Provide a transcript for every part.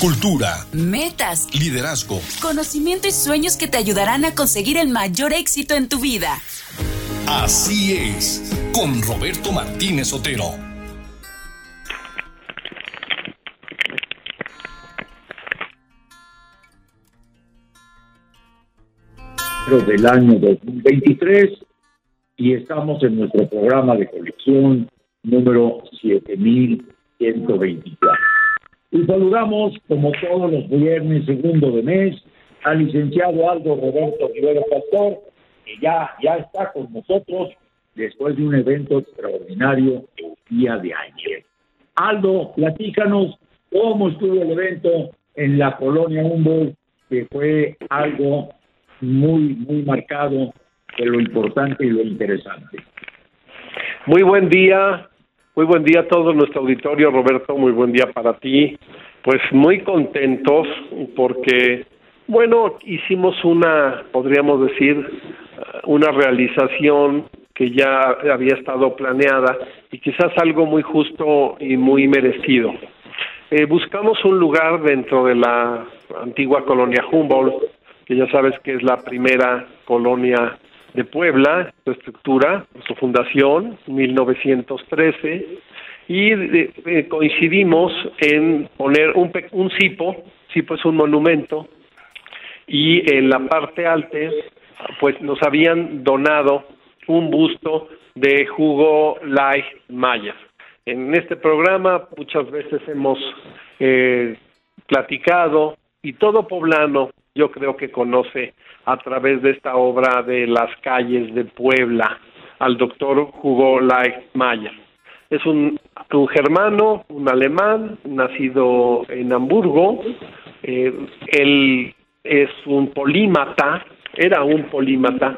cultura, metas, liderazgo, conocimiento y sueños que te ayudarán a conseguir el mayor éxito en tu vida. Así es, con Roberto Martínez Otero. del año 2023 y estamos en nuestro programa de colección número 7124. Y saludamos, como todos los viernes, segundo de mes, al licenciado Aldo Roberto Rivera Pastor, que ya, ya está con nosotros después de un evento extraordinario el día de ayer. Aldo, platícanos cómo estuvo el evento en la colonia Humboldt, que fue algo muy, muy marcado de lo importante y lo interesante. Muy buen día, muy buen día a todo nuestro auditorio, Roberto, muy buen día para ti. Pues muy contentos porque, bueno, hicimos una, podríamos decir, una realización que ya había estado planeada y quizás algo muy justo y muy merecido. Eh, buscamos un lugar dentro de la antigua colonia Humboldt, que ya sabes que es la primera colonia de Puebla, su estructura, su fundación, 1913, y eh, coincidimos en poner un, un cipo, cipo es un monumento, y en la parte alta, pues nos habían donado un busto de Jugo Light Maya. En este programa muchas veces hemos eh, platicado y todo poblano yo creo que conoce a través de esta obra de las calles de Puebla al doctor Hugo Light Maya. Es un, un, germano, un alemán, nacido en Hamburgo. Eh, él es un polímata, era un polímata,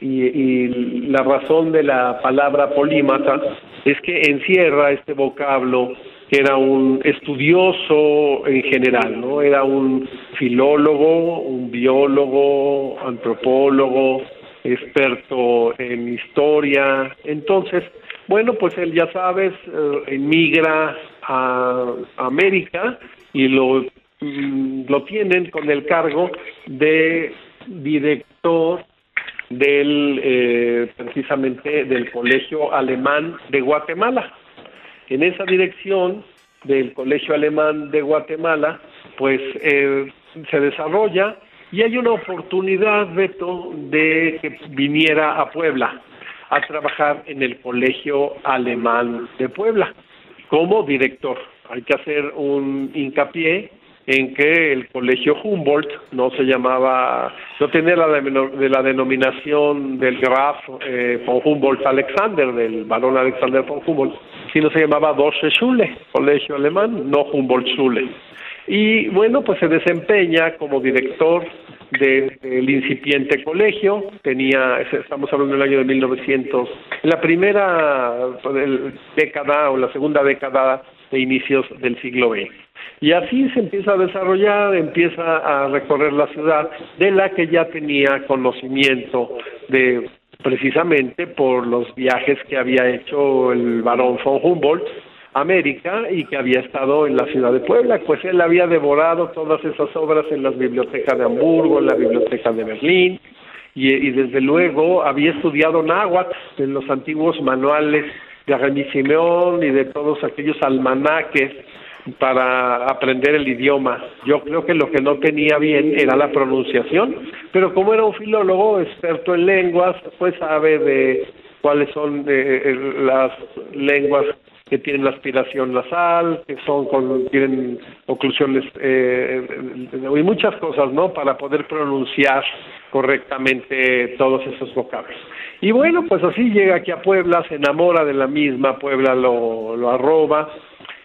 y, y, la razón de la palabra polímata es que encierra este vocablo era un estudioso en general, ¿no? Era un filólogo, un biólogo, antropólogo, experto en historia. Entonces, bueno, pues él ya sabes, eh, emigra a América y lo, mm, lo tienen con el cargo de director del eh, precisamente del colegio alemán de Guatemala en esa dirección del Colegio Alemán de Guatemala, pues eh, se desarrolla y hay una oportunidad, Beto, de que viniera a Puebla a trabajar en el Colegio Alemán de Puebla como director. Hay que hacer un hincapié en que el colegio Humboldt no se llamaba, no tenía la, de la denominación del Graf eh, von Humboldt Alexander, del barón Alexander von Humboldt, sino se llamaba Deutsche Schule, colegio alemán, no Humboldt Schule. Y bueno, pues se desempeña como director del incipiente colegio, tenía, estamos hablando del año de 1900, en la primera década o la segunda década de inicios del siglo XX. Y así se empieza a desarrollar, empieza a recorrer la ciudad, de la que ya tenía conocimiento de precisamente por los viajes que había hecho el barón von Humboldt a América y que había estado en la ciudad de Puebla, pues él había devorado todas esas obras en las bibliotecas de Hamburgo, en la biblioteca de Berlín, y, desde luego había estudiado náhuatl en los antiguos manuales de Remy Simeón y de todos aquellos almanaques para aprender el idioma. Yo creo que lo que no tenía bien era la pronunciación, pero como era un filólogo experto en lenguas, pues sabe de cuáles son eh, las lenguas que tienen la aspiración nasal, que son con, tienen oclusiones eh, y muchas cosas, ¿no? Para poder pronunciar correctamente todos esos vocablos. Y bueno, pues así llega aquí a Puebla, se enamora de la misma, Puebla lo arroba,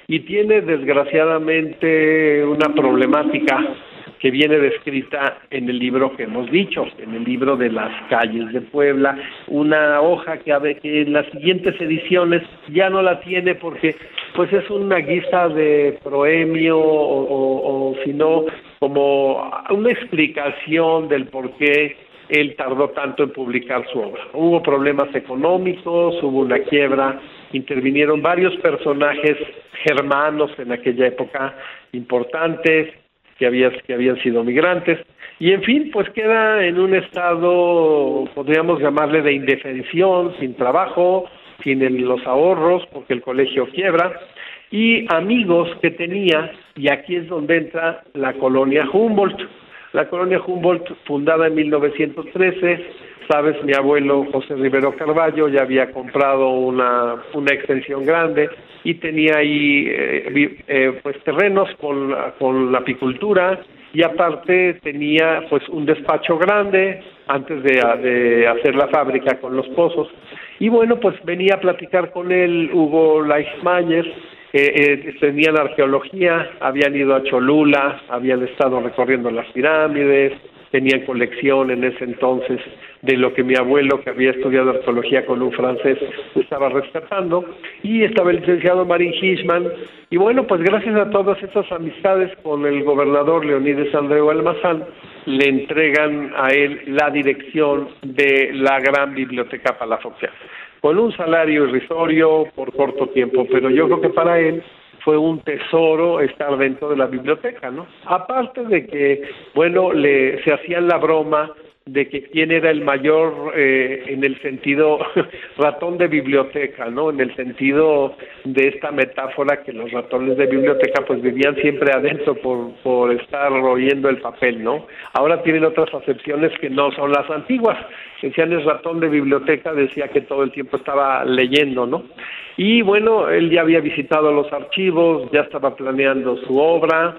y tiene desgraciadamente una problemática que viene descrita en el libro que hemos dicho, en el libro de las calles de Puebla, una hoja que, a que en las siguientes ediciones ya no la tiene porque pues es una guisa de proemio o, o, o si no como una explicación del por qué él tardó tanto en publicar su obra. Hubo problemas económicos, hubo una quiebra, intervinieron varios personajes germanos en aquella época, importantes que, que habían sido migrantes. Y en fin, pues queda en un estado, podríamos llamarle de indefensión, sin trabajo, sin los ahorros, porque el colegio quiebra, y amigos que tenía, y aquí es donde entra la colonia Humboldt. La colonia Humboldt, fundada en 1913, sabes, mi abuelo José Rivero Carballo ya había comprado una, una extensión grande y tenía ahí eh, eh, pues terrenos con, con la apicultura y aparte tenía pues un despacho grande antes de, de hacer la fábrica con los pozos. Y bueno pues venía a platicar con él Hugo Leichmayer eh, tenían arqueología, habían ido a Cholula, habían estado recorriendo las pirámides, tenían colección en ese entonces de lo que mi abuelo, que había estudiado arqueología con un francés, estaba rescatando, y estaba el licenciado Marín Hishman, y bueno, pues gracias a todas esas amistades con el gobernador Leonides Andreu Almazán, le entregan a él la dirección de la gran biblioteca Palafoxia, con un salario irrisorio por corto tiempo, pero yo creo que para él fue un tesoro estar dentro de la biblioteca, ¿no? Aparte de que, bueno, le se hacían la broma de que quién era el mayor eh, en el sentido ratón de biblioteca, ¿no? En el sentido de esta metáfora que los ratones de biblioteca pues vivían siempre adentro por, por estar royendo el papel, ¿no? Ahora tienen otras acepciones que no son las antiguas. Decían el ratón de biblioteca, decía que todo el tiempo estaba leyendo, ¿no? Y bueno, él ya había visitado los archivos, ya estaba planeando su obra,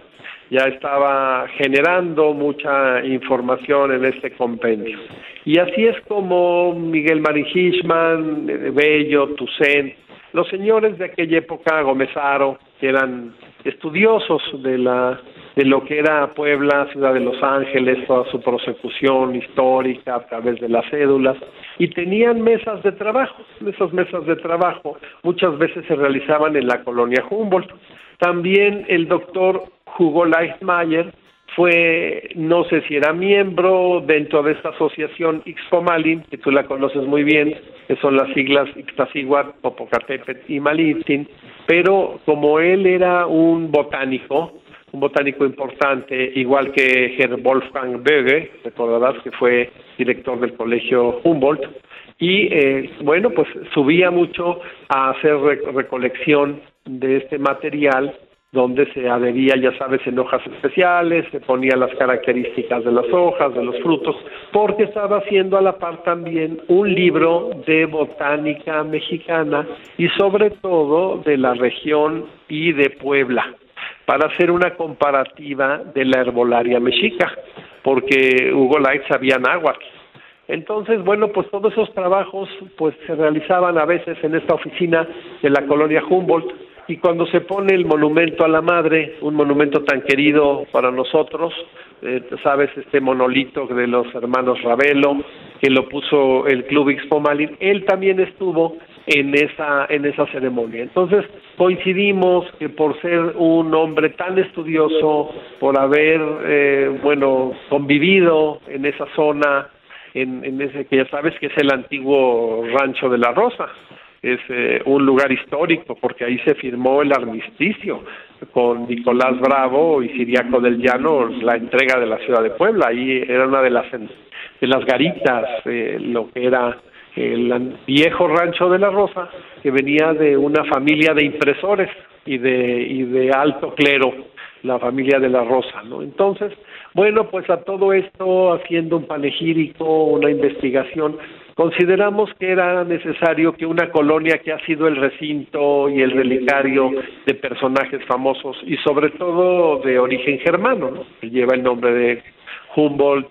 ya estaba generando mucha información en este compendio. Y así es como Miguel Marín Hishman, Bello, Toussaint, los señores de aquella época, Gomezaro, que eran estudiosos de la de lo que era Puebla, ciudad de Los Ángeles, toda su prosecución histórica a través de las cédulas, y tenían mesas de trabajo. Esas mesas de trabajo muchas veces se realizaban en la colonia Humboldt. También el doctor Hugo Leichmayer fue, no sé si era miembro dentro de esta asociación Ixcomalin, que tú la conoces muy bien, que son las siglas Ixtaccíhuatl, Popocatépetl y Malintzin, pero como él era un botánico, un botánico importante, igual que Herr Wolfgang Böge, recordarás que fue director del colegio Humboldt, y eh, bueno, pues subía mucho a hacer recolección de este material donde se adhería, ya sabes, en hojas especiales, se ponía las características de las hojas, de los frutos, porque estaba haciendo a la par también un libro de botánica mexicana y sobre todo de la región y de Puebla, para hacer una comparativa de la herbolaria mexica, porque Hugo Light sabía náhuatl. Entonces, bueno, pues todos esos trabajos pues se realizaban a veces en esta oficina de la colonia Humboldt, y cuando se pone el monumento a la madre, un monumento tan querido para nosotros, eh, sabes, este monolito de los hermanos Ravelo, que lo puso el Club Expomalin, él también estuvo en esa, en esa ceremonia. Entonces, coincidimos que por ser un hombre tan estudioso, por haber, eh, bueno, convivido en esa zona, en, en ese que ya sabes que es el antiguo rancho de la Rosa, es eh, un lugar histórico porque ahí se firmó el armisticio con Nicolás Bravo y Siriaco del Llano la entrega de la ciudad de Puebla ahí era una de las de las garitas eh, lo que era el viejo rancho de la Rosa que venía de una familia de impresores y de y de alto clero la familia de la Rosa, ¿no? Entonces, bueno, pues a todo esto, haciendo un panegírico, una investigación, consideramos que era necesario que una colonia que ha sido el recinto y el relicario de personajes famosos y sobre todo de origen germano, que lleva el nombre de Humboldt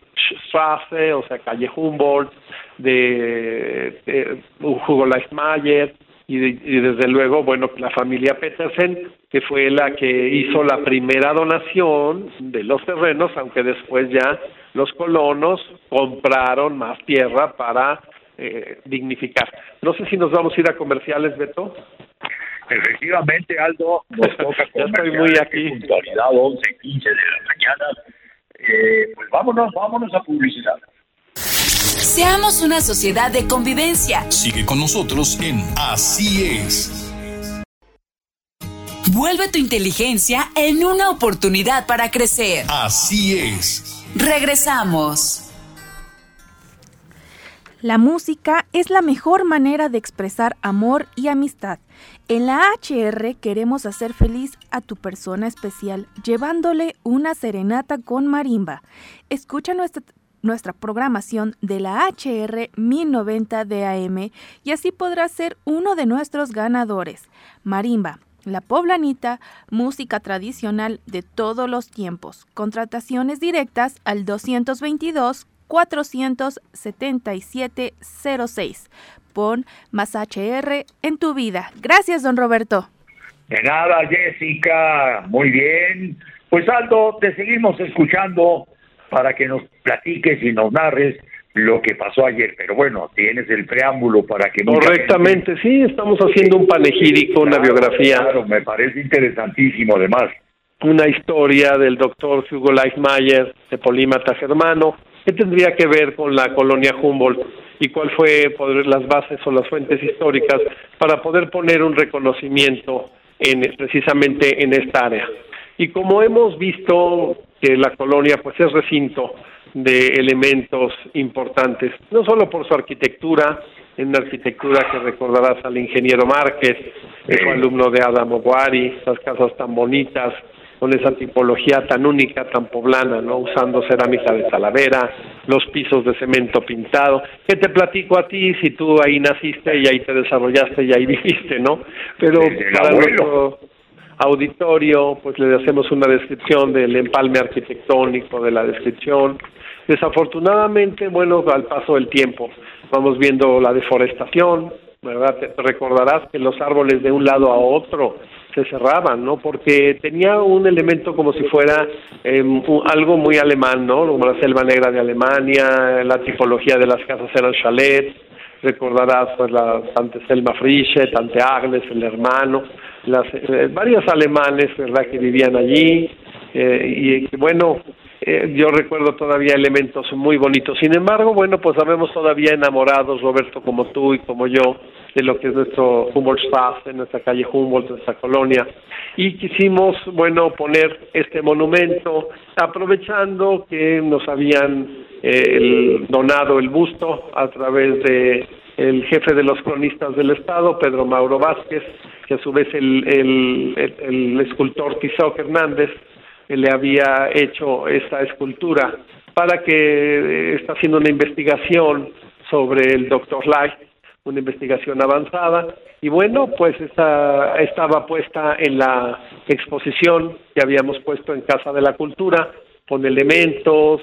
Straße, o sea, calle Humboldt, de, de Hugo Leichmayer, y, y, desde luego, bueno, la familia Petersen, que fue la que hizo la primera donación de los terrenos, aunque después ya los colonos compraron más tierra para eh, dignificar. No sé si nos vamos a ir a comerciales, Beto. Efectivamente, Aldo, nos toca ya estoy muy aquí. Puntualidad 11, 15 de la mañana. Eh, pues vámonos, vámonos a publicidad. Seamos una sociedad de convivencia. Sigue con nosotros en Así es. Vuelve tu inteligencia en una oportunidad para crecer. Así es. Regresamos. La música es la mejor manera de expresar amor y amistad. En la HR queremos hacer feliz a tu persona especial llevándole una serenata con marimba. Escucha nuestra, programación de la HR 1090 de AM y así podrás ser uno de nuestros ganadores. Marimba, la poblanita, música tradicional de todos los tiempos. Contrataciones directas al 222 47706. Pon más HR en tu vida. Gracias, don Roberto. De nada, Jessica. Muy bien. Pues Aldo, te seguimos escuchando para que nos platiques y nos narres lo que pasó ayer. Pero bueno, tienes el preámbulo para que... Correctamente, sí, estamos haciendo un panegírico, una biografía. Claro, me parece interesantísimo además. Una historia del doctor Hugo Leichmayer, de Polímata Germano, ¿Qué tendría que ver con la colonia Humboldt y cuál fue poder, las bases o las fuentes históricas para poder poner un reconocimiento en, precisamente en esta área? Y como hemos visto que la colonia pues es recinto de elementos importantes, no solo por su arquitectura, en una arquitectura que recordarás al ingeniero Márquez, el alumno de Adam Oguari, las casas tan bonitas, con esa tipología tan única, tan poblana, ¿no? Usando cerámica de Talavera, los pisos de cemento pintado. ¿Qué te platico a ti si tú ahí naciste y ahí te desarrollaste y ahí viviste, ¿no? Pero para nuestro auditorio, pues le hacemos una descripción del empalme arquitectónico, de la descripción. Desafortunadamente, bueno, al paso del tiempo, vamos viendo la deforestación, ¿verdad? Te recordarás que los árboles de un lado a otro se cerraban, ¿no? Porque tenía un elemento como si fuera em, algo muy alemán, ¿no? Como la selva negra de Alemania, la tipología de las casas eran chalets, recordarás pues la Tante Selma Frische, Tante Agnes, el hermano, las eh, varios alemanes, ¿verdad? Que vivían allí eh, y bueno, eh, yo recuerdo todavía elementos muy bonitos. Sin embargo, bueno, pues sabemos todavía enamorados, Roberto, como tú y como yo, de lo que es nuestro Humboldtstraße, en nuestra calle Humboldt, nuestra colonia. Y quisimos, bueno, poner este monumento, aprovechando que nos habían eh, donado el busto a través de el jefe de los cronistas del Estado, Pedro Mauro Vázquez, que a su vez el, el, el, escultor Tizoc Hernández le había hecho esta escultura para que eh, está haciendo una investigación sobre el doctor Light una investigación avanzada. Y bueno, pues esta, estaba puesta en la exposición que habíamos puesto en Casa de la Cultura con elementos,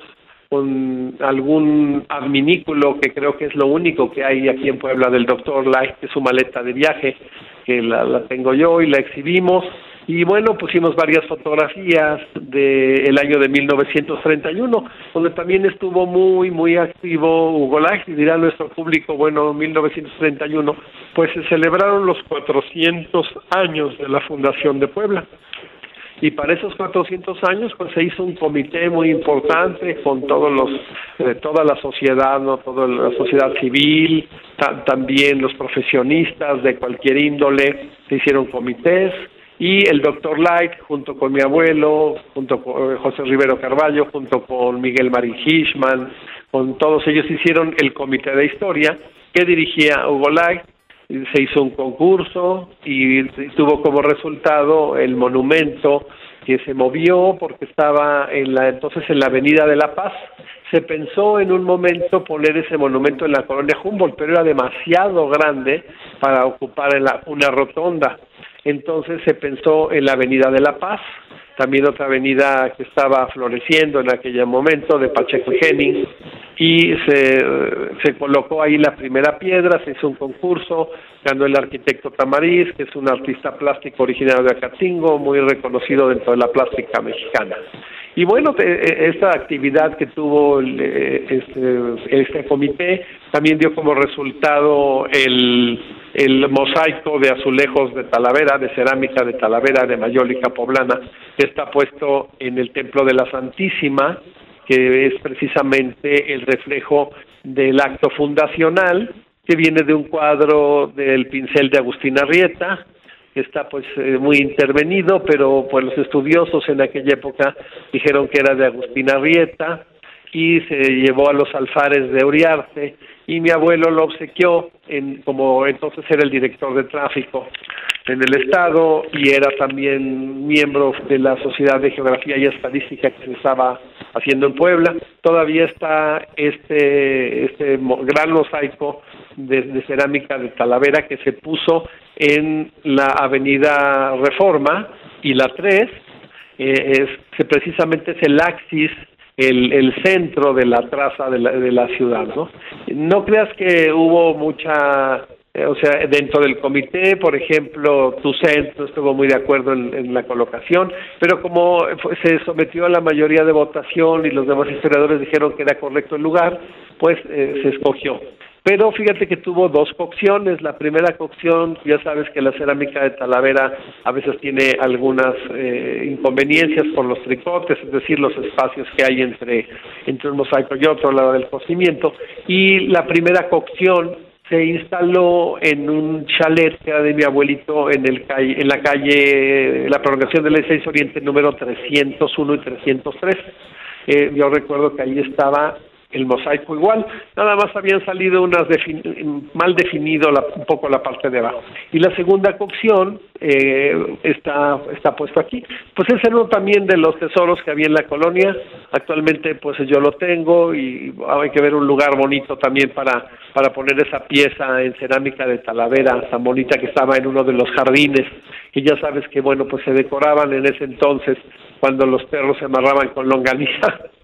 con algún adminículo que creo que es lo único que hay aquí en Puebla del doctor Light, que es su maleta de viaje, que la, la tengo yo y la exhibimos y bueno, pusimos varias fotografías del año de 1931, donde también estuvo muy, muy activo Hugo y dirá nuestro público, bueno, 1931, pues se celebraron los 400 años de la fundación de Puebla. Y para esos 400 años, pues se hizo un comité muy importante con todos los, eh, toda la sociedad, no, toda la sociedad civil, también los profesionistas de cualquier índole, se hicieron comités y el doctor Light, junto con mi abuelo, junto con eh, José Rivero Carballo, junto con Miguel Marín Hishman, con todos ellos hicieron el comité de historia que dirigía Hugo Light. Se hizo un concurso y tuvo como resultado el monumento que se movió porque estaba en la entonces en la Avenida de la Paz. Se pensó en un momento poner ese monumento en la colonia Humboldt, pero era demasiado grande para ocupar una rotonda entonces se pensó en la Avenida de la Paz, también otra avenida que estaba floreciendo en aquel momento de Pacheco y Jennings, y se, colocó ahí la primera piedra, se hizo un concurso, ganó el arquitecto Tamariz, que es un artista plástico originario de Acatingo, muy reconocido dentro de la plástica mexicana. Y bueno, e, esta actividad que tuvo eh, este, este comité también dio como resultado el el mosaico de azulejos de Talavera, de cerámica de Talavera, de mayólica poblana, que está puesto en el Templo de la Santísima, que es precisamente el reflejo del acto fundacional, que viene de un cuadro del pincel de Agustín Arrieta, está pues eh, muy intervenido, pero pues los estudiosos en aquella época dijeron que era de Agustín Arrieta y se llevó a los alfares de Uriarte y mi abuelo lo obsequió en, como entonces era el director de tráfico en el estado y era también miembro de la Sociedad de Geografía y Estadística que se estaba haciendo en Puebla. Todavía está este, este gran mosaico de, cerámica de Talavera que se puso en la avenida Reforma y la 3, eh, es, precisamente es el axis el, el centro de la traza de la, de la ciudad, ¿no? No creas que hubo mucha eh, o sea, dentro del comité, por ejemplo, tu centro estuvo muy de acuerdo en, la colocación, pero como se sometió a la mayoría de votación y los demás historiadores dijeron que era correcto el lugar, pues eh, se escogió. Pero fíjate que tuvo dos cocciones. La primera cocción, ya sabes que la cerámica de Talavera a veces tiene algunas eh, inconveniencias por los tricotes, es decir, los espacios que hay entre, entre un mosaico y otro, lado del cocimiento. Y la primera cocción se instaló en un chalet que era de mi abuelito en el calle, en la calle, la prolongación del E6 Oriente número 301 y 303. Eh, yo recuerdo que ahí estaba el mosaico igual, nada más habían salido unas mal definido un poco la parte de abajo. Y la segunda cocción eh, está, está puesto aquí. Pues es uno también de los tesoros que había en la colonia, actualmente pues yo lo tengo y hay que ver un lugar bonito también para, para poner esa pieza en cerámica de Talavera, tan bonita que estaba en uno de los jardines, y ya sabes que bueno pues se decoraban en ese entonces cuando los perros se amarraban con longaniza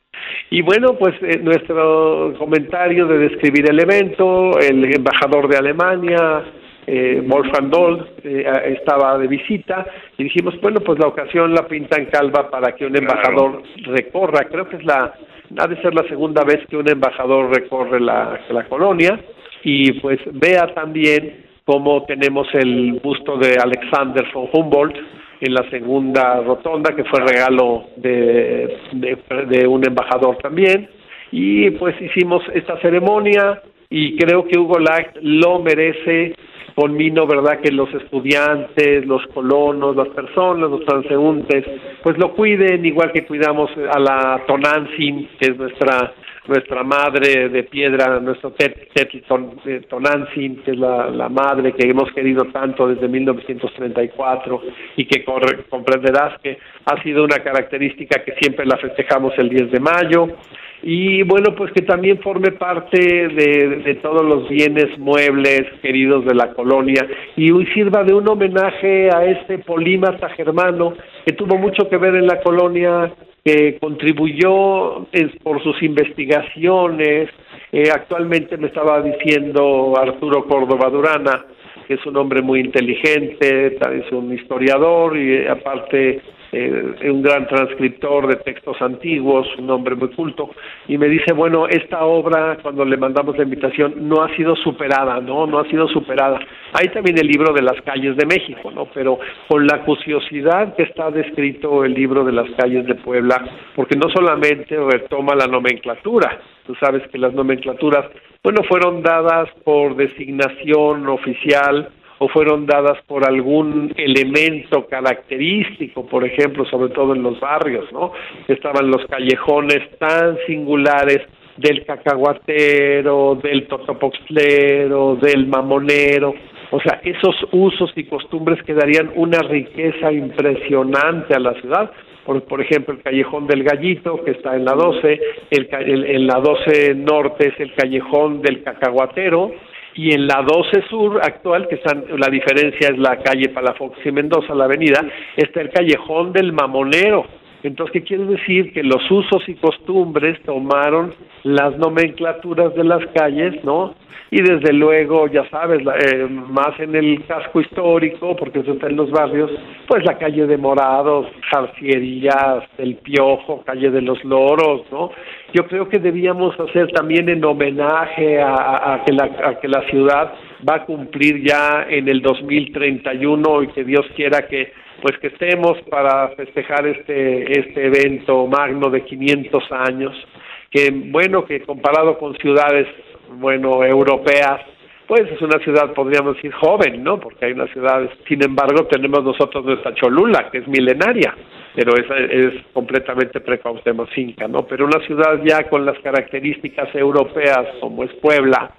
y bueno, pues eh, nuestro comentario de describir el evento, el embajador de Alemania, eh, Wolfgang Doll, eh, estaba de visita y dijimos, bueno, pues la ocasión la pinta en calva para que un embajador recorra, creo que es la, ha de ser la segunda vez que un embajador recorre la, la colonia y pues vea también cómo tenemos el busto de Alexander von Humboldt, en la segunda rotonda, que fue regalo de, de, un embajador también. Y pues hicimos esta ceremonia y creo que Hugo Lack lo merece conmino, ¿verdad?, que los estudiantes, los colonos, las personas, los transeúntes, pues lo cuiden, igual que cuidamos a la Tonantzin, que es nuestra nuestra madre de piedra, nuestro eh, Tonantzin, que es la, madre que hemos querido tanto desde 1934 y que comprenderás que ha sido una característica que siempre la festejamos el 10 de mayo. Y bueno, pues que también forme parte de, de todos los bienes muebles queridos de la colonia y sirva de un homenaje a este polímata germano que tuvo mucho que ver en la colonia que contribuyó por sus investigaciones. Eh, actualmente me estaba diciendo Arturo Córdoba Durana, que es un hombre muy inteligente, es un historiador y aparte eh, un gran transcriptor de textos antiguos, un hombre muy culto, y me dice, bueno, esta obra, cuando le mandamos la invitación, no ha sido superada, ¿no? No ha sido superada. Hay también el libro de las calles de México, ¿no? Pero con la curiosidad que está descrito el libro de las calles de Puebla, porque no solamente retoma la nomenclatura, tú sabes que las nomenclaturas, bueno, fueron dadas por designación oficial, o fueron dadas por algún elemento característico, por ejemplo, sobre todo en los barrios, ¿no? Estaban los callejones tan singulares del cacahuatero, del totopoxlero, del mamonero, o sea, esos usos y costumbres que darían una riqueza impresionante a la ciudad. Por, por ejemplo, el callejón del gallito, que está en la 12, el, el, en la 12 norte es el callejón del cacahuatero, y en la 12 Sur actual, que están, la diferencia es la calle Palafox y Mendoza, la avenida, está el callejón del Mamonero. Entonces, ¿qué quiere decir? Que los usos y costumbres tomaron las nomenclaturas de las calles, ¿no? Y desde luego, ya sabes, eh, más en el casco histórico, porque eso está en los barrios, pues la calle de Morados, Jarcierías, El Piojo, calle de los Loros, ¿no? Yo creo que debíamos hacer también en homenaje a, que, la, a que la ciudad va a cumplir ya en el 2031 y que Dios quiera que pues que estemos para festejar este este evento magno de 500 años que bueno que comparado con ciudades bueno europeas pues es una ciudad, podríamos decir, joven, ¿no? Porque hay una ciudad, sin embargo, tenemos nosotros nuestra Cholula, que es milenaria, pero esa es completamente precautemos inca, ¿no? Pero una ciudad ya con las características europeas, como es Puebla,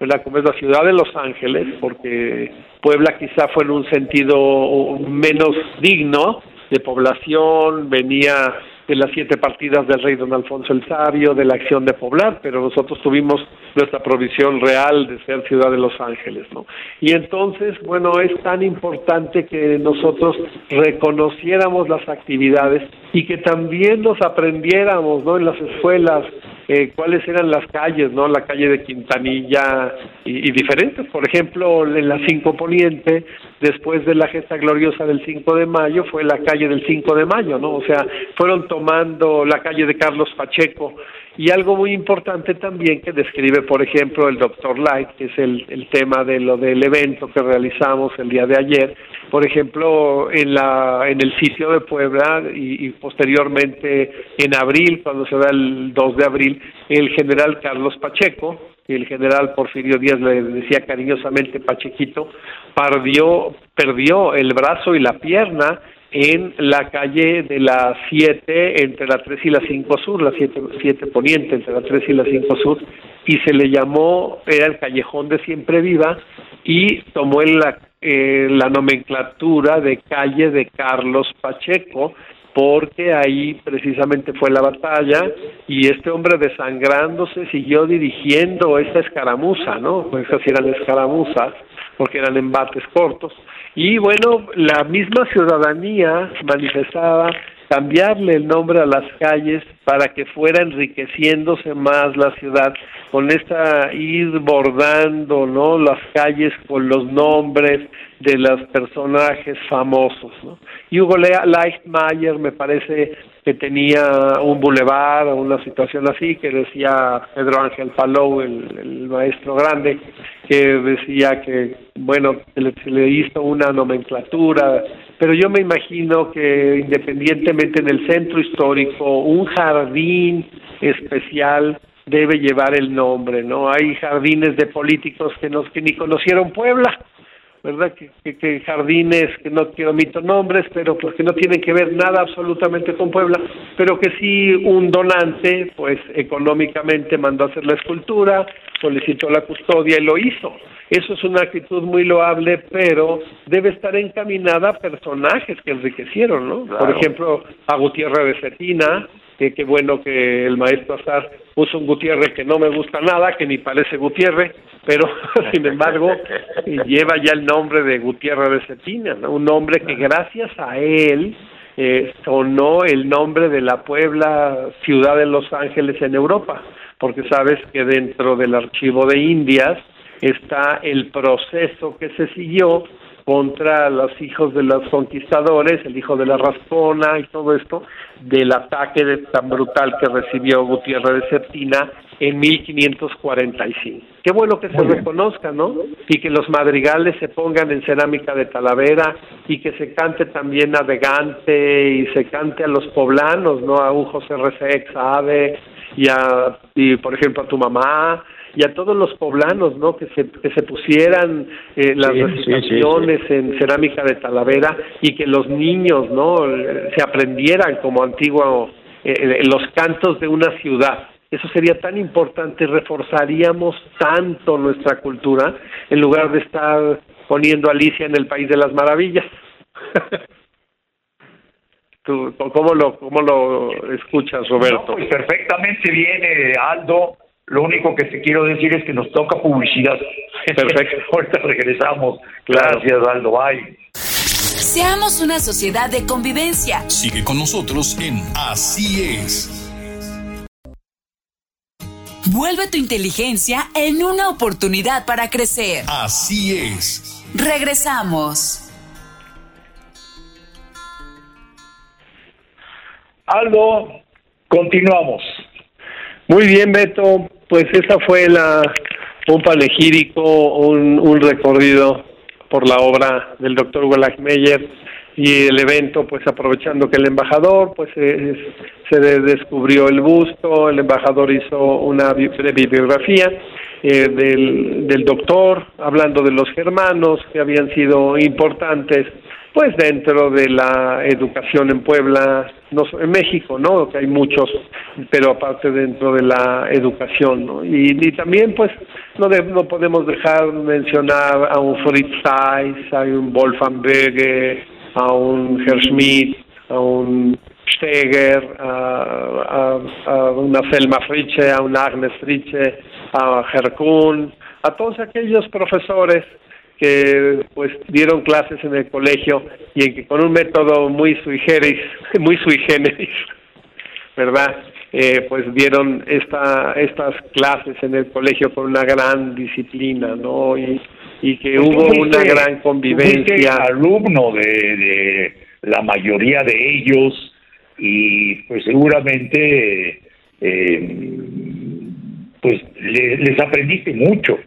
¿verdad? Como es la ciudad de Los Ángeles, porque Puebla quizá fue en un sentido menos digno de población, venía de las siete partidas del rey don Alfonso el Sabio, de la acción de poblar, pero nosotros tuvimos nuestra provisión real de ser ciudad de Los Ángeles, ¿no? Y entonces, bueno, es tan importante que nosotros reconociéramos las actividades y que también nos aprendiéramos, ¿no? En las escuelas, eh, cuáles eran las calles, ¿no? La calle de Quintanilla y, diferentes. Por ejemplo, en la Cinco Poniente, después de la gesta gloriosa del 5 de mayo, fue la calle del 5 de mayo, ¿no? O sea, fueron tomando la calle de Carlos Pacheco y algo muy importante también que describe, por ejemplo, el doctor Light, que es el, el tema de lo del evento que realizamos el día de ayer, por ejemplo, en, la, en el sitio de Puebla y, y posteriormente en abril, cuando se da el 2 de abril, el general Carlos Pacheco, el general Porfirio Díaz le decía cariñosamente Pachequito, perdió, perdió el brazo y la pierna en la calle de la 7 entre la 3 y la 5 sur, la 7, 7 poniente entre la 3 y la 5 sur, y se le llamó, era el callejón de Siempre Viva, y tomó en la, eh, la nomenclatura de calle de Carlos Pacheco, porque ahí precisamente fue la batalla y este hombre desangrándose siguió dirigiendo esta escaramuza, ¿no? Esas eran escaramuzas, porque eran embates cortos. Y bueno, la misma ciudadanía manifestaba cambiarle el nombre a las calles para que fuera enriqueciéndose más la ciudad con esta ir bordando no las calles con los nombres de los personajes famosos ¿no? y Hugo Leichtmayer me parece que tenía un bulevar o una situación así que decía Pedro Ángel Palou el, el maestro grande que decía que bueno se le, le hizo una nomenclatura pero yo me imagino que independientemente en el centro histórico un jardín especial debe llevar el nombre, ¿no? Hay jardines de políticos que, nos, que ni conocieron Puebla, ¿verdad? Que, que, que, jardines, que no quiero omito nombres, pero pues que no tienen que ver nada absolutamente con Puebla, pero que sí un donante, pues económicamente mandó a hacer la escultura, solicitó la custodia y lo hizo. Eso es una actitud muy loable, pero debe estar encaminada a personajes que enriquecieron, ¿no? Claro. Por ejemplo, a Gutiérrez de Cetina, que qué bueno que el maestro Azar puso un Gutiérrez que no me gusta nada, que ni parece Gutiérrez, pero sin embargo lleva ya el nombre de Gutiérrez de Cetina, ¿no? un nombre que gracias a él eh, sonó el nombre de la Puebla ciudad de Los Ángeles en Europa, porque sabes que dentro del archivo de Indias está el proceso que se siguió contra los hijos de los conquistadores, el hijo de la Raspona y todo esto, del ataque de, tan brutal que recibió Gutiérrez de Cetina en 1545. Qué bueno que se reconozca, ¿no? Y que los madrigales se pongan en cerámica de Talavera y que se cante también a Vegante y se cante a los poblanos, ¿no? A un José Resex, a Ave y a, y por ejemplo a tu mamá, y a todos los poblanos, ¿no? Que se, que se pusieran eh, las sí, recitaciones sí, sí, en cerámica de Talavera y que los niños, ¿no? Se aprendieran como antiguo eh, los cantos de una ciudad. Eso sería tan importante, reforzaríamos tanto nuestra cultura en lugar de estar poniendo Alicia en el País de las Maravillas. ¿Tú, cómo, lo, ¿Cómo lo escuchas, Roberto? No, pues perfectamente bien, eh, Aldo lo único que te quiero decir es que nos toca publicidad. Perfecto. Ahorita regresamos. Gracias, Aldo. Bye. Seamos una sociedad de convivencia. Sigue con nosotros en Así es. Vuelve tu inteligencia en una oportunidad para crecer. Así es. Regresamos. Aldo, continuamos. Muy bien, Beto. Pues esa fue la un panegírico, un, un recorrido por la obra del doctor Wallach Meyer y el evento, pues aprovechando que el embajador, pues eh, se descubrió el busto, el embajador hizo una bibliografía eh, del, del doctor, hablando de los germanos que habían sido importantes pues dentro de la educación en Puebla, no en México, ¿no? Que hay muchos, pero aparte dentro de la educación, ¿no? Y, y también, pues, no, no podemos dejar de mencionar a un Fritz Zeiss, a un Wolfgang Bege, a un Herr Schmidt, a un Steger, a, una Selma Fritze, a una Agnes Fritze, a Herr Kuhn, a todos aquellos profesores que pues dieron clases en el colegio y en que con un método muy sui generis, muy sui generis, ¿verdad? Eh, pues dieron esta, estas clases en el colegio con una gran disciplina, ¿no? Y, y que hubo fuiste- una gran convivencia. alumno de, de la mayoría de ellos y pues seguramente eh, pues le- les aprendiste mucho.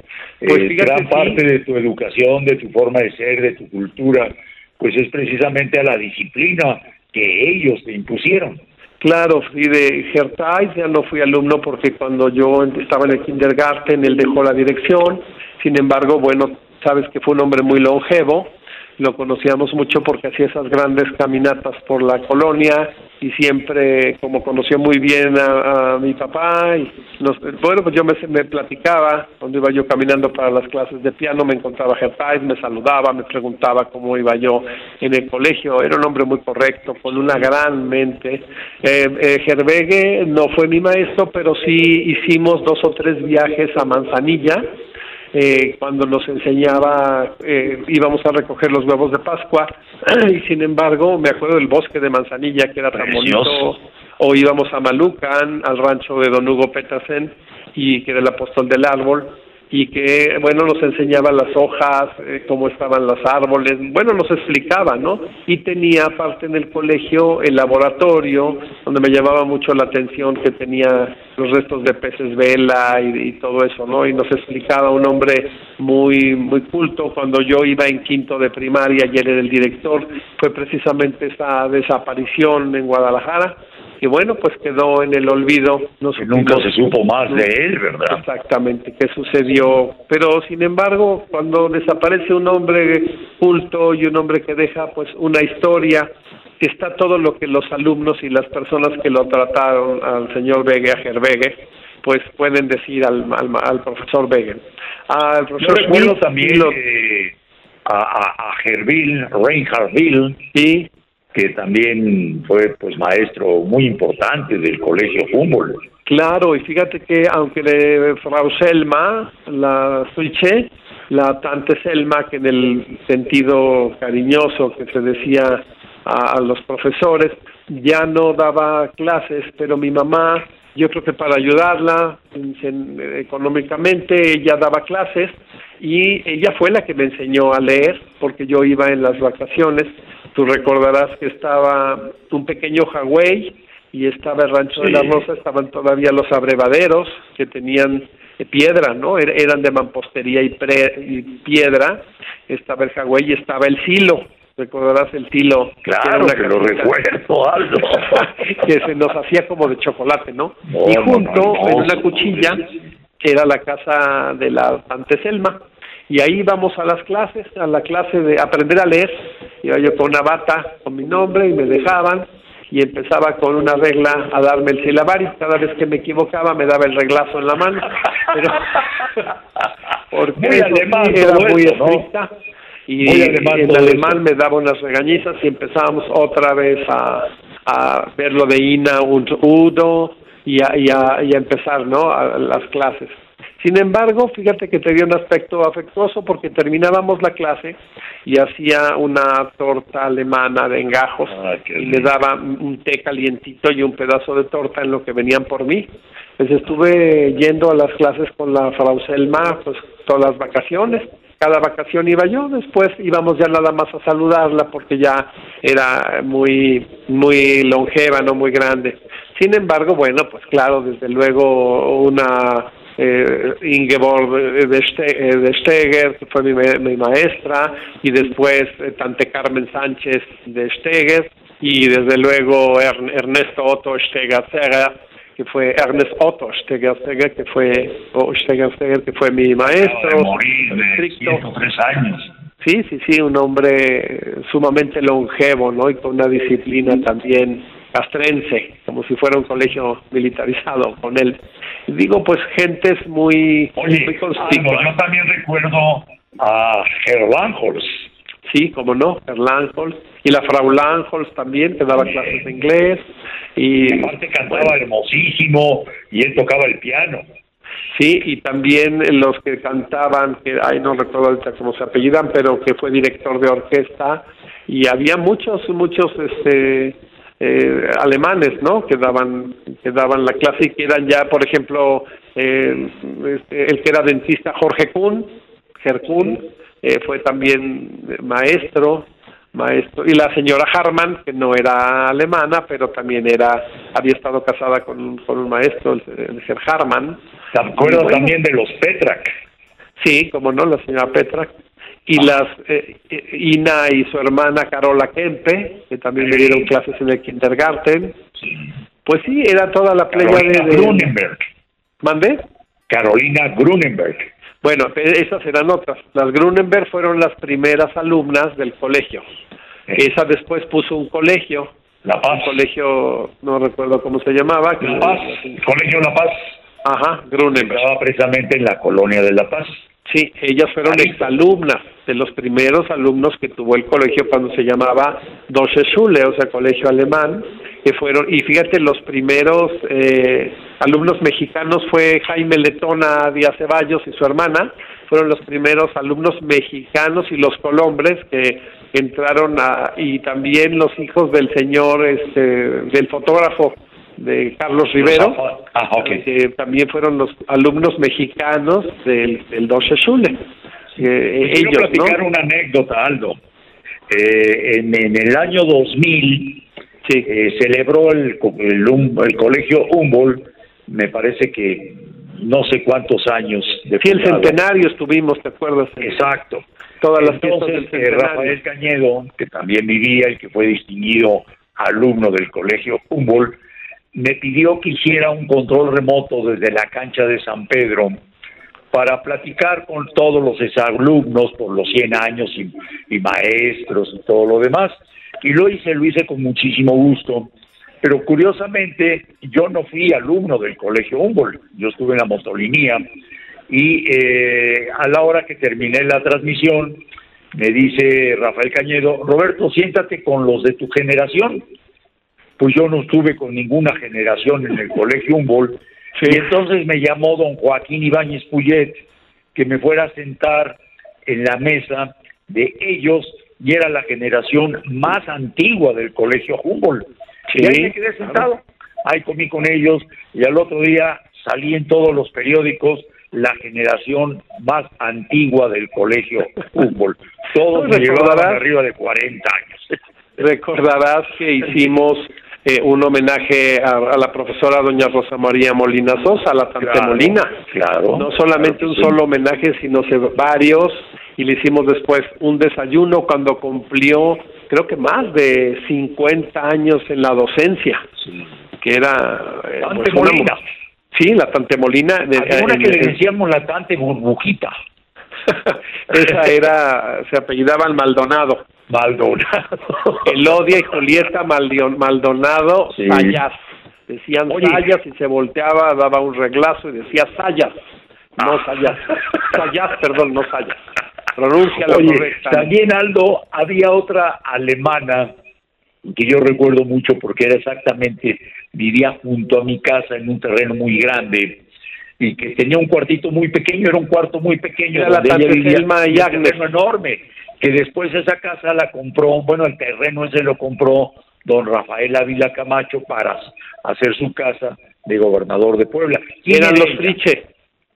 Pues Eh, gran sí. parte de tu educación, de tu forma de ser, de tu cultura, pues es precisamente a la disciplina que ellos te impusieron. Claro, fui de Gertais, ya no fui alumno porque cuando yo estaba en el kindergarten él dejó la dirección, sin embargo, bueno, sabes que fue un hombre muy longevo, lo conocíamos mucho porque hacía esas grandes caminatas por la colonia y siempre, como conoció muy bien a, mi papá, y nos, bueno, pues yo me, platicaba, cuando iba yo caminando para las clases de piano, me encontraba Gertais, me saludaba, me preguntaba cómo iba yo en el colegio, era un hombre muy correcto, con una gran mente. Eh, eh, Gerbegue no fue mi maestro, pero sí hicimos dos o tres viajes a Manzanilla, eh, cuando nos enseñaba, eh, íbamos a recoger los huevos de Pascua, y sin embargo, me acuerdo del bosque de Manzanilla, que era tan Precioso. bonito, o íbamos a Malucan, al rancho de Don Hugo Petersen, y que era el apóstol del árbol, y que, bueno, nos enseñaba las hojas, eh, cómo estaban los árboles, bueno, nos explicaba, ¿no? Y tenía aparte en el colegio el laboratorio, donde me llamaba mucho la atención que tenía los restos de peces vela y, y todo eso, ¿no? Y nos explicaba un hombre muy, muy culto. Cuando yo iba en quinto de primaria y él era el director, fue precisamente esa desaparición en Guadalajara, y bueno, pues quedó en el olvido. No Que nunca se supo más de él, ¿verdad? Exactamente, qué sucedió. Pero sin embargo, cuando desaparece un hombre culto y un hombre que deja pues una historia, está todo lo que los alumnos y las personas que lo trataron al señor Vegue, a Gerbegue, pues pueden decir al, al, al profesor Vegue. Al Yo profesor recuerdo Schmidt, también lo- eh, a, a, a Reinhard Will, sí, que también fue pues maestro muy importante del colegio Humboldt. Claro, y fíjate que aunque de Frau Selma, la Suiche, la tante Selma, que en el sentido cariñoso que se decía a, a los profesores, ya no daba clases, pero mi mamá, yo creo que para ayudarla en- en- económicamente, ella daba clases y ella fue la que me enseñó a leer, porque yo iba en las vacaciones. Tú recordarás que estaba un pequeño Hawái y estaba el rancho de la Rosa, estaban todavía los abrevaderos que tenían piedra, ¿no? Er- Eran de mampostería y, pre- y piedra, estaba el Hawái y estaba el silo, recordarás el que era Claro que lo recuerdo, Aldo. que se nos hacía como de chocolate, ¿no? Y no, junto, no, en una cuchilla, era la casa de la tante Selma. Y ahí íbamos a las clases, a la clase de aprender a leer. Iba yo con una bata con mi nombre y me dejaban y empezaba con una regla a darme el silabario. Cada vez que me equivocaba me daba el reglazo en la mano. Pero, porque Muy eso alemán sí, era muy eso, ¿no? estricta. Y, Muy alemán en alemán eso. me daba unas regañizas y empezábamos otra vez a, a ver lo de Ina und Udo y a, y a, y a empezar ¿no? a, las clases. Sin embargo, fíjate que tenía un aspecto afectuoso porque terminábamos la clase y hacía una torta alemana de engajos Ah, y le daba un té calientito y un pedazo de torta en lo que venían por mí. Pues estuve yendo a las clases con la Frau Selma pues todas las vacaciones. Cada vacación iba yo, después íbamos ya nada más a saludarla porque ya era muy muy longeva, no muy grande. Sin embargo, bueno, pues claro, desde luego una eh, Ingeborg de, Ste- eh, de Steger, que fue mi, mi maestra, y después eh, Tante Carmen Sánchez de Steger, y desde luego Ern- Ernesto Otto Steger que fue Ernest Otto Stegersteger, que fue, o Stegersteger, que fue mi maestro. De morir de 103 años. Sí, sí, sí, un hombre sumamente longevo, ¿no? Y con una disciplina también castrense, como si fuera un colegio militarizado con él. Digo, pues gentes muy, Oye, muy Aldo, yo también recuerdo a Herlanholz. Sí, como no, Herlanholz. Y la Frau Lanholz también, que daba clases de inglés. Y aparte cantaba hermosísimo y él tocaba el piano. Sí, y también los que cantaban, que ay no recuerdo ahorita cómo se apellidan, pero que fue director de orquesta y había muchos muchos este eh, alemanes, ¿no? Que daban que daban la clase y que eran ya, por ejemplo, eh, este, el que era dentista Jorge Kuhn, Kuhn, eh, fue también maestro maestro y la señora Harman que no era alemana pero también era había estado casada con, con un maestro el, el Harman ¿Te acuerdas también de los Petrak? Sí, como no, la señora Petrak. Y las eh, eh, Ina y su hermana Carola Kempe, que también le dieron clases en el kindergarten. Pues sí, era toda la playa Carolina de, de... Grunenberg. ¿Mandé? Carolina Grunenberg. Bueno, pe- esas eran otras. Las Grunenberg fueron las primeras alumnas del colegio. Eh. Esa después puso un colegio, La Paz. un colegio, no recuerdo cómo se llamaba. La Paz. Colegio La Paz. Ajá, Grunenberg. Estaba precisamente en la colonia de La Paz. Sí, ellas fueron exalumnas de los primeros alumnos que tuvo el colegio cuando se llamaba Deutsche Schule, o sea, colegio alemán, que fueron, y fíjate, los primeros eh, alumnos mexicanos fue Jaime Letona Díaz Ceballos y su hermana, fueron los primeros alumnos mexicanos y los colombres que entraron a, y también los hijos del señor, este, del fotógrafo de Carlos Rivero, Ah, ok. que también fueron los alumnos mexicanos del, del Deutsche Schule. Eh, Quiero ellos, ¿no? platicar una anécdota, Aldo. Eh, en, en el año 2000 Sí. eh, celebró el, el, colegio Humboldt, me parece que no sé cuántos años de Sí, el centenario estuvimos, ¿te acuerdas? Exacto. Todas las Entonces, del. Rafael Cañedo, que también vivía y que fue distinguido alumno del colegio Humboldt, me pidió que hiciera un control remoto desde la cancha de San Pedro para platicar con todos los exalumnos por los 100 años y, y maestros y todo lo demás. Y lo hice, lo hice con muchísimo gusto. Pero curiosamente, yo no fui alumno del colegio Humboldt, yo estuve en la motolinía y eh, a la hora que terminé la transmisión, me dice Rafael Cañedo, Roberto, siéntate con los de tu generación. Pues yo no estuve con ninguna generación en el colegio Humboldt. Y entonces me llamó don Joaquín Ibáñez Puyet que me fuera a sentar en la mesa de ellos y era la generación más antigua del colegio Humboldt. y ahí me quedé sentado, ahí comí con ellos y al otro día salí en todos los periódicos la generación más antigua del colegio Humboldt. Todos me llevaban arriba de 40 años. Recordarás que hicimos eh, un homenaje a, a la profesora doña Rosa María Molina Sosa, la Tante Claro, Molina. claro, No solamente claro un sí. solo homenaje, sino varios, y le hicimos después un desayuno cuando cumplió, creo que más de 50 años en la docencia, que era... eh, Tante pues, una Molina. mu- Sí, la Tante Molina. una que le decíamos la tante burbujita. Esa era, se apellidaba Maldonado. Maldonado. Elodia y Julieta Maldonado Sí. Sayas. Decían Oye. Sayas y se volteaba, daba un reglazo y decía Sayas. No Ah. Sayas. Sayas, perdón, no Sayas. Pronuncia Oye, correcta. también Aldo, había otra alemana que yo recuerdo mucho porque era exactamente, vivía junto a mi casa en un terreno muy grande y que tenía un cuartito muy pequeño, era un cuarto muy pequeño Era la tante Selma y un Agnes. terreno enorme, que después esa casa la compró, bueno, el terreno ese lo compró don Rafael Ávila Camacho para hacer su casa de gobernador de Puebla. ¿Quién Eran era los? Friche.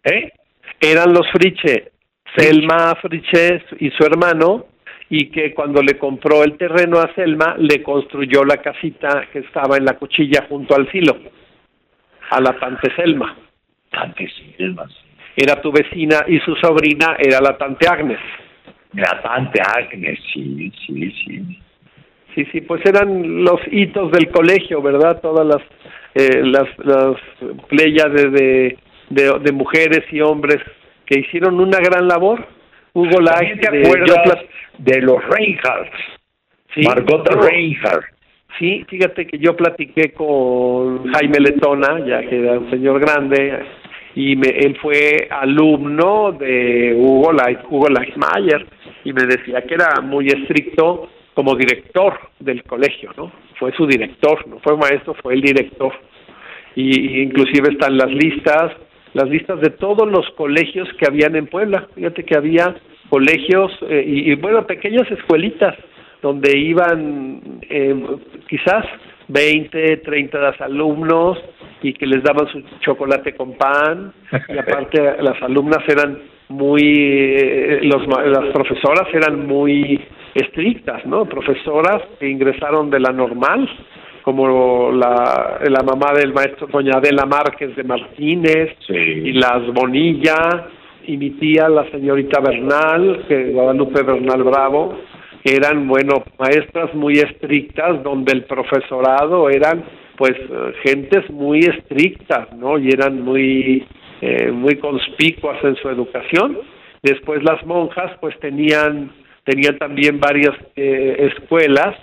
¿Eh? Eran los Friche. Selma Friche y su hermano. Y que cuando le compró el terreno a Selma, le construyó la casita que estaba en la cuchilla junto al silo. A la tante Selma. Tante Selma. era tu vecina y su sobrina era la tante Agnes. La tante Agnes, sí, sí, sí. sí, sí, pues eran los hitos del colegio, ¿verdad? Todas las eh, las, las playas de, de, de, mujeres y hombres que hicieron una gran labor. Hugo Light, te acuerdas de, los Reinhardt? Sí, Margot Reinhardt. Sí, fíjate que yo platiqué con Jaime Letona, ya que era un señor grande, y me, él fue alumno de Hugo Hugo Lightmayer, y me decía que era muy estricto como director del colegio, ¿no? Fue su director, no fue maestro, fue el director. Y, inclusive están las listas, las listas de todos los colegios que habían en Puebla. Fíjate que había colegios eh, y, bueno, pequeñas escuelitas donde iban eh, quizás 20, 30 alumnos y que les daban su chocolate con pan y aparte las alumnas eran muy eh, los las profesoras eran muy estrictas, ¿no? Profesoras que ingresaron de la normal, como la, la mamá del maestro doña Adela Márquez de Martínez y las Bonilla y mi tía la señorita Bernal, que Guadalupe Bernal Bravo, eran, bueno, maestras muy estrictas, donde el profesorado eran, pues, gentes muy estrictas, ¿no? Y eran muy, eh, muy conspicuas en su educación. Después las monjas, pues, tenían tenían también varias eh, escuelas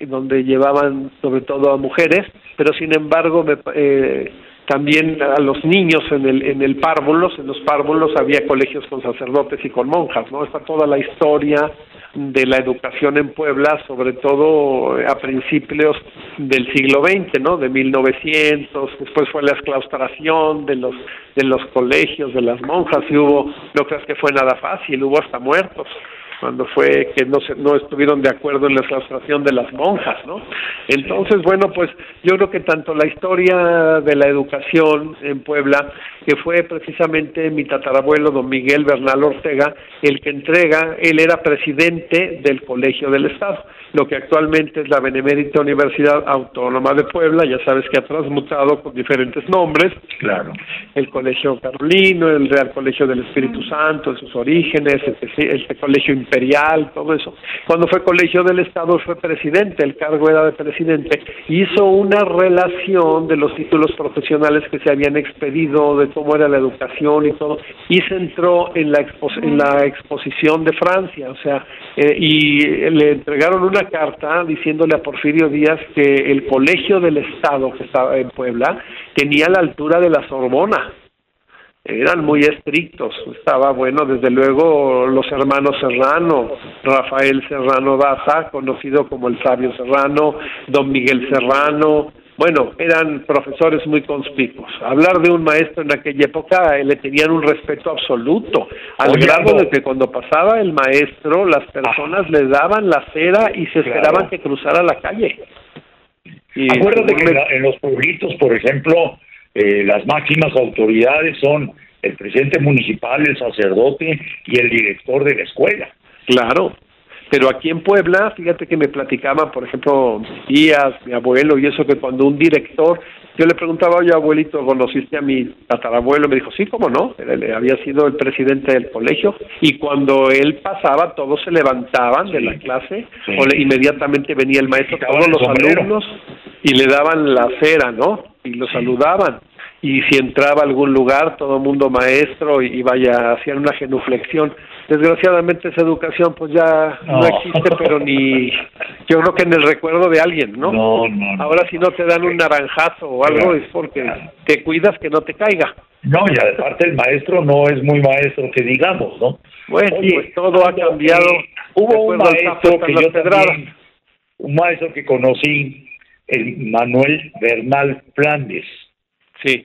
donde llevaban sobre todo a mujeres, pero sin embargo me, eh, también a los niños en el en el párvulos, en los párvulos había colegios con sacerdotes y con monjas, ¿no? Está toda la historia de la educación en Puebla, sobre todo a principios del siglo XX, ¿no? De 1900, después fue la exclaustración de los de los colegios, de las monjas y hubo, no creas que fue nada fácil, hubo hasta muertos cuando fue que no se, no estuvieron de acuerdo en la claustración de las monjas, ¿no? Entonces, bueno, pues yo creo que tanto la historia de la educación en Puebla, que fue precisamente mi tatarabuelo don Miguel Bernal Ortega, el que entrega, él era presidente del Colegio del Estado, lo que actualmente es la Benemérita Universidad Autónoma de Puebla, ya sabes que ha transmutado con diferentes nombres, claro, el Colegio Carolino, el Real Colegio del Espíritu Santo, en sus orígenes, este Colegio imperial, todo eso. Cuando fue colegio del Estado fue presidente, el cargo era de presidente, hizo una relación de los títulos profesionales que se habían expedido, de cómo era la educación y todo, y se entró en la, en la exposición de Francia, o sea, eh, y le entregaron una carta diciéndole a Porfirio Díaz que el colegio del Estado que estaba en Puebla tenía la altura de la Sorbona eran muy estrictos. Estaba, bueno, desde luego los hermanos Serrano, Rafael Serrano Daza, conocido como el sabio Serrano, don Miguel Serrano, bueno, eran profesores muy conspicuos. Hablar de un maestro en aquella época eh, le tenían un respeto absoluto, al grado de que cuando pasaba el maestro, las personas le daban la cera y se esperaban que cruzara la calle. Y Acuérdate que en los pueblitos, por ejemplo, eh, las máximas autoridades son el presidente municipal, el sacerdote y el director de la escuela. Claro, pero aquí en Puebla, fíjate que me platicaban, por ejemplo, mis tías, mi abuelo, y eso que cuando un director, yo le preguntaba, oye abuelito, ¿conociste a mi tatarabuelo? Me dijo, sí, ¿cómo no? Él, había sido el presidente del colegio, y cuando él pasaba, todos se levantaban de la clase, o inmediatamente venía el maestro, todos los alumnos, y le daban la cera, ¿no? y lo saludaban. Y si entraba a algún lugar, todo mundo maestro y, vaya, hacían una genuflexión. Desgraciadamente esa educación pues ya no, existe, pero ni yo creo que en el recuerdo de alguien, ¿no? Ahora si no te dan un naranjazo o algo es porque te cuidas que no te caiga. No, y aparte el maestro no es muy maestro que digamos, ¿no? Bueno, pues todo ha cambiado. Hubo un maestro que yo también, un maestro que conocí el Manuel Bernal Flandes. Sí.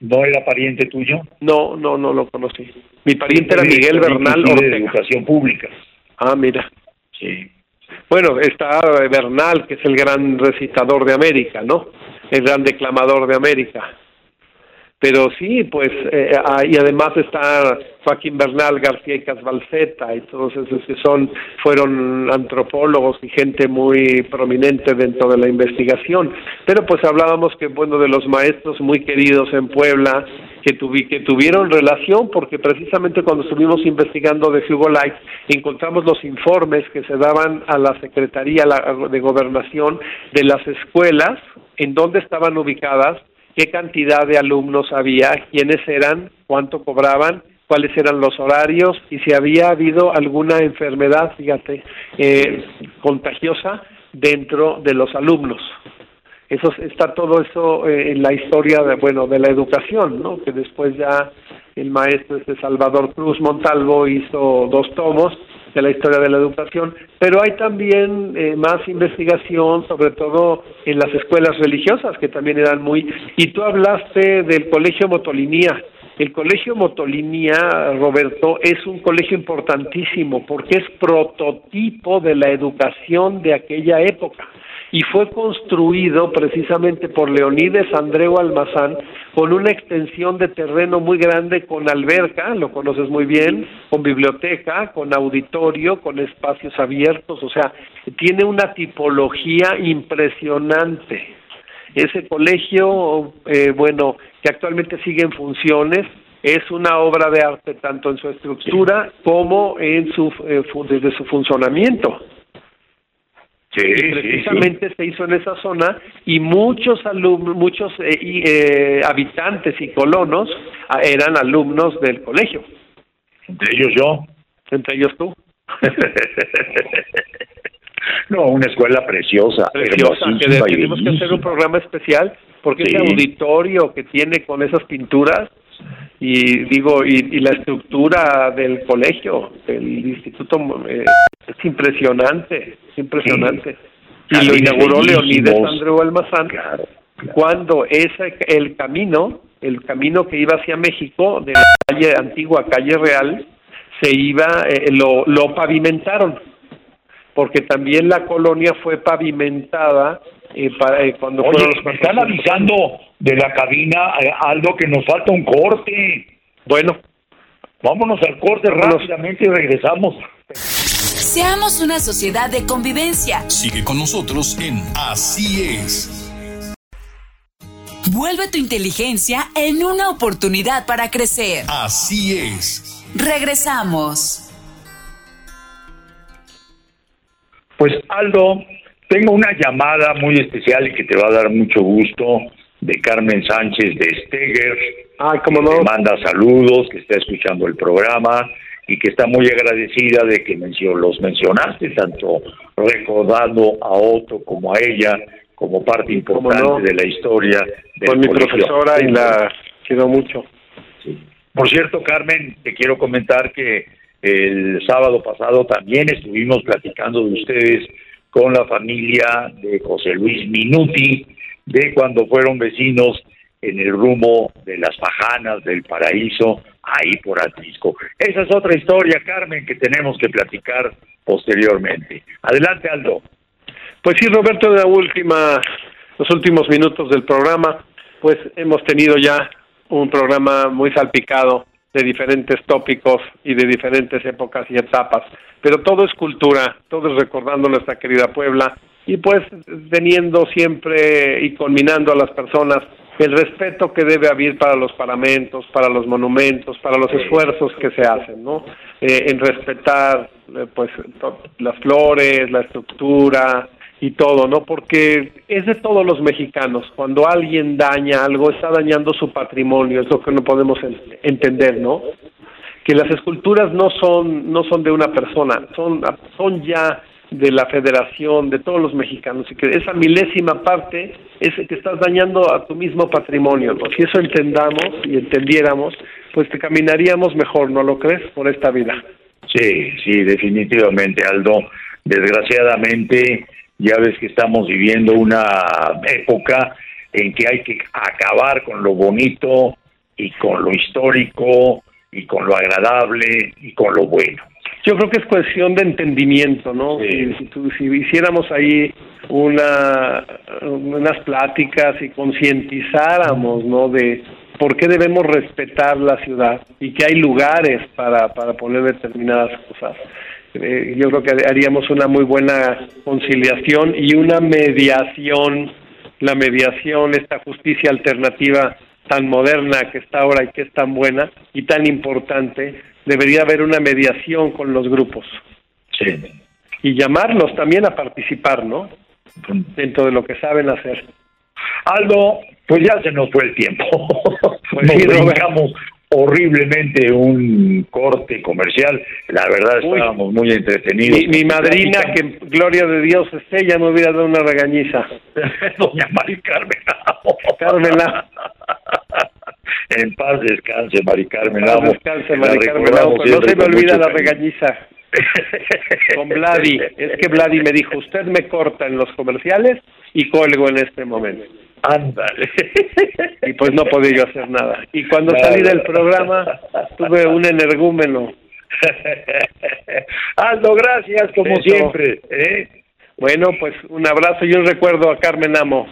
¿No era pariente tuyo? No, no, no lo conocí. Mi pariente era Miguel Bernal Ortega. de Educación Pública. Ah, mira. Sí. Bueno, está Bernal, que es el gran recitador de América, ¿no? El gran declamador de América. Pero sí, pues, eh, ah, y además está Joaquín Bernal, García y Casbalceta, y todos esos que son, fueron antropólogos y gente muy prominente dentro de la investigación. Pero pues hablábamos que, bueno, de los maestros muy queridos en Puebla, que, tuvi, que tuvieron relación, porque precisamente cuando estuvimos investigando de Hugo Light, encontramos los informes que se daban a la Secretaría de Gobernación de las escuelas, en dónde estaban ubicadas, qué cantidad de alumnos había, quiénes eran, cuánto cobraban, cuáles eran los horarios y si había habido alguna enfermedad, fíjate, eh, contagiosa dentro de los alumnos. Eso está todo eso eh, en la historia de bueno de la educación, ¿no? Que después ya el maestro este Salvador Cruz Montalvo hizo dos tomos de la historia de la educación, pero hay también eh, más investigación, sobre todo en las escuelas religiosas, que también eran muy... Y tú hablaste del Colegio Motolinía. El Colegio Motolinía, Roberto, es un colegio importantísimo porque es prototipo de la educación de aquella época y fue construido precisamente por Leonides Andreu Almazán con una extensión de terreno muy grande con alberca, lo conoces muy bien, con biblioteca, con auditorio, con espacios abiertos, o sea, tiene una tipología impresionante. Ese colegio, eh, bueno, que actualmente sigue en funciones, es una obra de arte tanto en su estructura como en su eh, desde su funcionamiento. Sí, precisamente se hizo en esa zona y muchos alumnos, muchos eh, eh, habitantes y colonos ah, eran alumnos del colegio. Entre ellos yo. Entre ellos tú. no, una escuela preciosa. Preciosa, que tenemos que hacer un programa especial porque ese auditorio que tiene con esas pinturas y digo y, la estructura del colegio del instituto eh, es impresionante es impresionante. Y lo inauguró Leonidas Andreu Almazán cuando ese el camino el camino que iba hacia México de la calle antigua calle Real se iba eh, lo lo pavimentaron. Porque también la colonia fue pavimentada eh, para, eh, cuando Oye, me están avisando de la cabina, eh, Aldo, que nos falta un corte. Bueno, vámonos al corte rápidamente y regresamos. Seamos una sociedad de convivencia. Sigue con nosotros en Así es. Vuelve tu inteligencia en una oportunidad para crecer. Así es. Regresamos. Pues Aldo, tengo una llamada muy especial y que te va a dar mucho gusto de Carmen Sánchez de Steger. Ay, cómo no. Te manda saludos, que está escuchando el programa y que está muy agradecida de que los mencionaste, tanto recordando a Otto como a ella como parte importante de la historia. Con mi profesora y la quiero mucho. Por cierto, Carmen, te quiero comentar que el sábado pasado también estuvimos platicando de ustedes con la familia de José Luis Minuti, de cuando fueron vecinos en el rumbo de las Pajanas del Paraíso, ahí por Atlisco. Esa es otra historia, Carmen, que tenemos que platicar posteriormente. Adelante, Aldo. Pues sí, Roberto, en la última, los últimos minutos del programa, pues hemos tenido ya un programa muy salpicado de diferentes tópicos y de diferentes épocas y etapas. Pero todo es cultura, todo es recordando nuestra querida Puebla y pues teniendo siempre y culminando a las personas el respeto que debe haber para los paramentos, para los monumentos, para los esfuerzos que se hacen, ¿no? Eh, en respetar eh, pues las flores, la estructura, y todo, ¿no? Porque es de todos los mexicanos. Cuando alguien daña algo, está dañando su patrimonio, es lo que no podemos entender, ¿no? Que las esculturas no son no son de una persona, son son ya de la federación, de todos los mexicanos, y que esa milésima parte es que estás dañando a tu mismo patrimonio, ¿no? Si eso entendamos y entendiéramos, pues te caminaríamos mejor, ¿no lo crees? Por esta vida. Sí, sí, definitivamente, Aldo. Desgraciadamente, ya ves que estamos viviendo una época en que hay que acabar con lo bonito y con lo histórico y con lo agradable y con lo bueno. Yo creo que es cuestión de entendimiento, ¿no? Si, si, hiciéramos ahí una unas pláticas y concientizáramos, ¿no? De por qué debemos respetar la ciudad y que hay lugares para, para poner determinadas cosas. Eh, yo creo que haríamos una muy buena conciliación y una mediación, la mediación, esta justicia alternativa tan moderna que está ahora y que es tan buena y tan importante, debería haber una mediación con los grupos. Sí. Y llamarlos también a participar, ¿no? Dentro de lo que saben hacer. Aldo, pues ya se nos fue el tiempo. Pues nos sí, brincamos horriblemente un corte comercial. La verdad Uy. estábamos muy entretenidos. Mi, mi madrina, que gloria de Dios esté, ya me hubiera dado una regañiza. Doña Mari Carmen Amo. Carmen Amo. En paz descanse, Mari Carmen Paz descanse, Mari Carmen Amo, no se me olvida la regañiza con Vladi. Es que Vladi me dijo, usted me corta en los comerciales y colgo en este momento. Ándale. Y pues no podía yo hacer nada. Y cuando Nada. salí del programa, tuve un energúmeno. Aldo, gracias como Eso. siempre. ¿eh? Bueno, pues un abrazo y un recuerdo a Carmen Amo.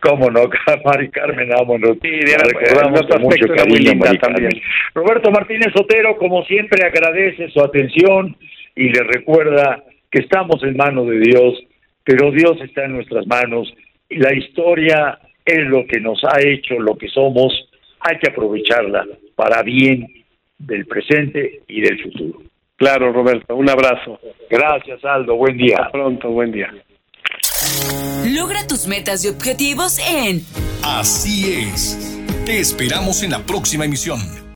Cómo no, Mari Carmen, vámonos. Sí, de- recordamos con mucho cariño, Mari también. Roberto Martínez Sotero, como siempre, agradece su atención y le recuerda que estamos en manos de Dios, pero Dios está en nuestras manos y la historia es lo que nos ha hecho lo que somos. Hay que aprovecharla para bien del presente y del futuro. Claro, Roberto, un abrazo. Gracias, Aldo. Buen día. Hasta pronto, buen día. Logra tus metas y objetivos en Así es. Te esperamos en la próxima emisión.